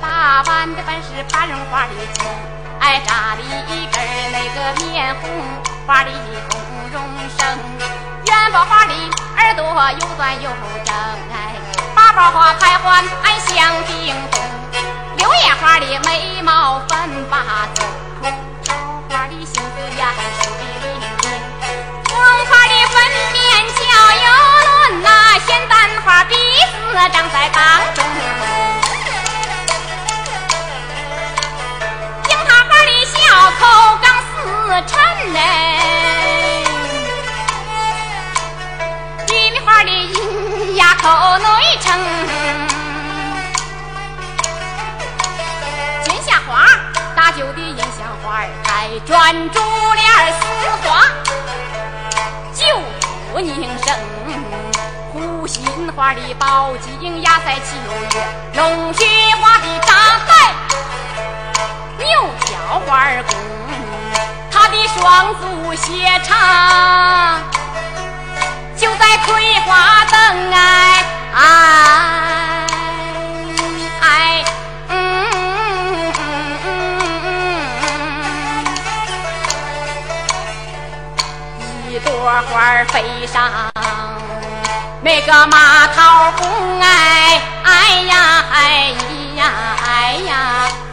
打扮的本是半绒花的巾，哎扎的一根那个面红花里红绒绳，元宝花的耳朵又短又正，哎八宝花开欢哎像叮咚，柳叶花的眉毛心花的宝镜压在七月，龙须花的扎在牛角花儿宫，他的双足鞋长，就在葵花灯哎哎。朵花飞上那个马桃红，哎哎呀哎呀哎呀！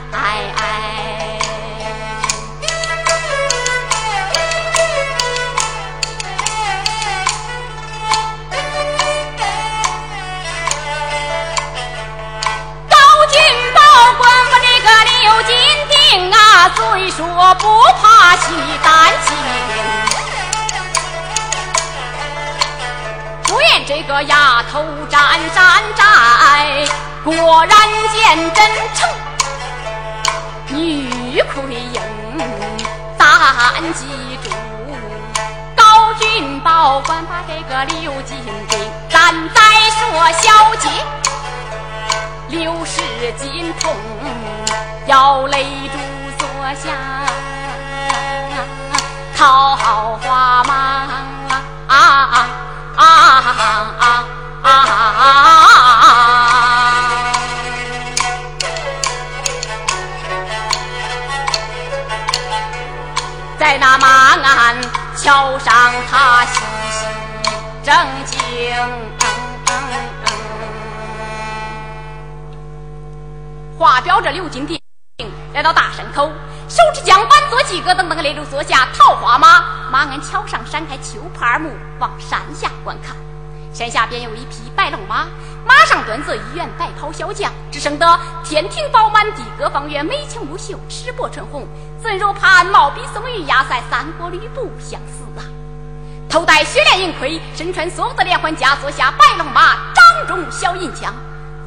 这个丫头站站站，果然见真诚。女魁英，咱记住，高君宝官把这个刘金兵，咱再说小姐，刘氏金童要勒住坐下，桃花吗？啊啊！啊啊！在那马鞍桥上，他细细正经，话表着刘金定来到大山口。手持桨板，坐几个等等列住坐下。桃花马，马鞍桥上闪开秋柏二目，往山下观看。山下边有一匹白龙马，马上端坐一员白袍小将，只生得天庭饱满，地阁方圆，眉清目秀，齿薄唇红，怎如潘茂比宋玉压塞三国吕布相似啊！头戴雪莲银盔，身穿所得连环甲，坐下白龙马，掌中小银枪，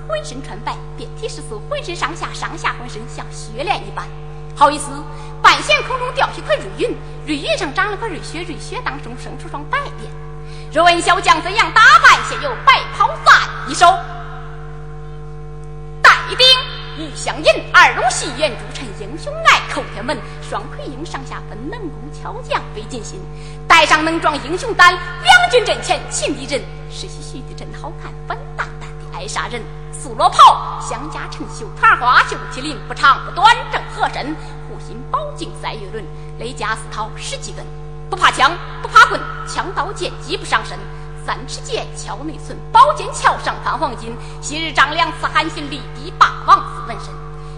浑身穿白，遍体是素，浑身上下上下浑身像雪莲一般。好意思，半悬空中掉下块瑞云，瑞云上长了块瑞雪，瑞雪当中生出双白莲。若问小将怎样打扮，先有白袍在一手，带顶玉香银，二龙戏眼珠沉英雄爱，叩天门双魁鹰上下分，能工巧匠费尽心，带上能装英雄胆，两军阵前擒敌人，是兮兮的真好看，粉淡淡的爱杀人。素罗袍，香家成绣团花绣麒麟，不长不短，正合身。护心宝镜赛月轮，雷家丝绦十几根。不怕枪，不怕棍，枪刀剑戟不上身。三尺剑，鞘内存，宝剑鞘上翻黄金。昔日张良赐韩信立地，霸王似纹身。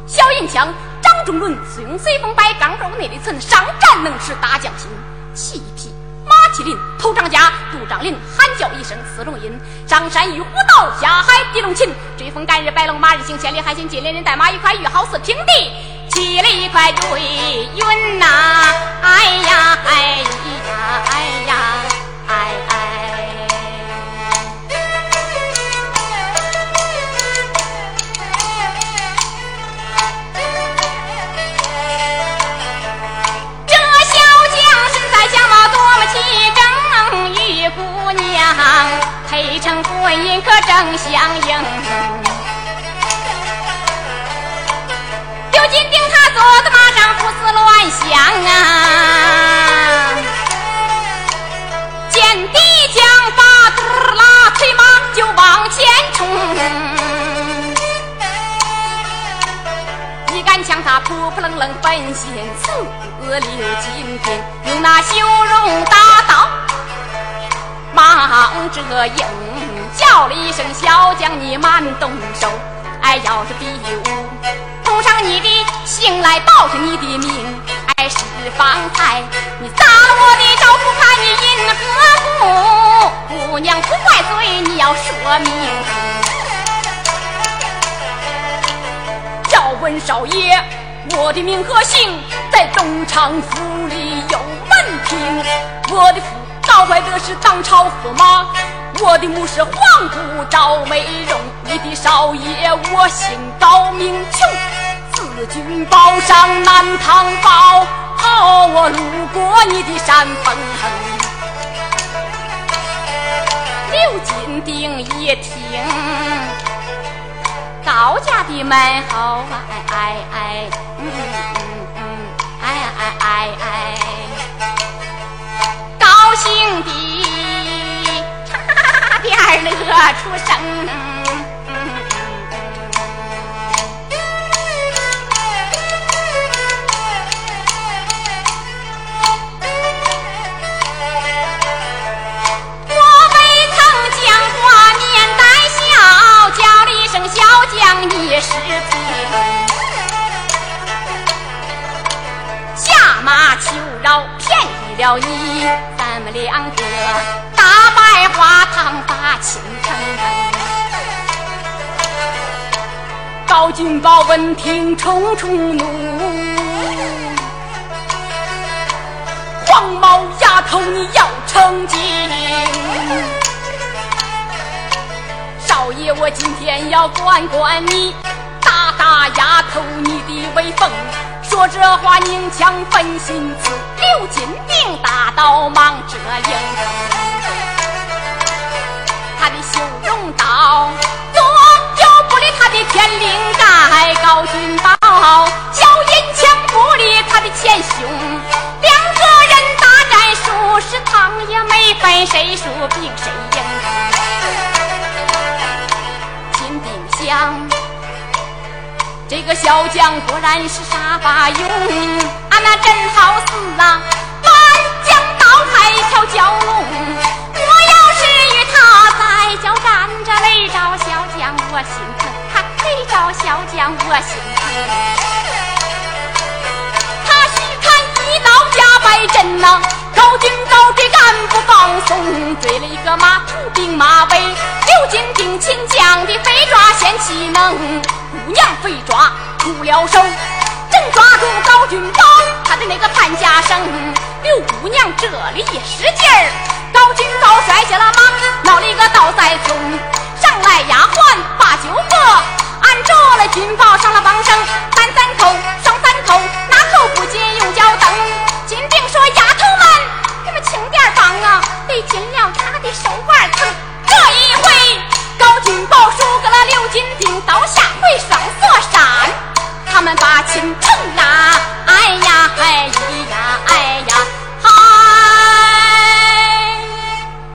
小银枪，掌中抡，似用随风摆，钢肉内里存，上战能使大将心。骑一匹。麒麟头张家，肚张林，叫一声四龙吟。上山遇虎斗，下海敌龙擒。追风赶日，白龙马日行千里，海行金连人带马一块，玉好似平地起了一块瑞云呐！哎呀，哎呀，哎相应。就金钉他坐在马上胡思乱想啊，见敌将把子拉催马就往前冲，一杆枪他扑扑棱棱奔前刺，刘金定用那修容大刀忙着应。叫了一声小将，你慢动手。哎，要是比武，碰上你的姓来报上你的名。哎，是方才你砸了我的招呼，看你因何故？姑娘不怪罪，你要说明。要问少爷，我的名。和姓，在东昌府里有门庭。我的父赵怀德是当朝驸马。我的母是皇姑赵美容，你的少爷我姓高名琼，自君宝上南唐报，我路过你的山峰。刘金定一听，高家的门后，哎哎哎，嗯嗯嗯，哎哎哎哎，点乐出声。高金宝闻听冲冲怒，黄毛丫头你要成精！少爷我今天要管管你，大大丫头你的威风。说这话拧枪分心思，刘金定大刀忙着应。他的修容刀，天灵盖。高君宝叫银枪不离他的前胸。两个人大战，数十趟也没分谁输比谁赢。金定想。这个小将果然是杀把勇，俺那真好似啊，满江倒海一条蛟龙。我要是与他在交战，这雷着小将我心小将我心疼。他须看一刀加百阵呐，高军高追赶不放松，追了一个马头兵马尾，刘金定秦将的飞抓先起能。姑娘被抓出了手，正抓住高君宝，他的那个潘家生。刘姑娘这里一使劲儿，高君宝摔下了马，闹了一个倒栽葱。上来丫鬟把酒喝，看着了军报上了榜声喊三口上三口拿口不接有脚蹬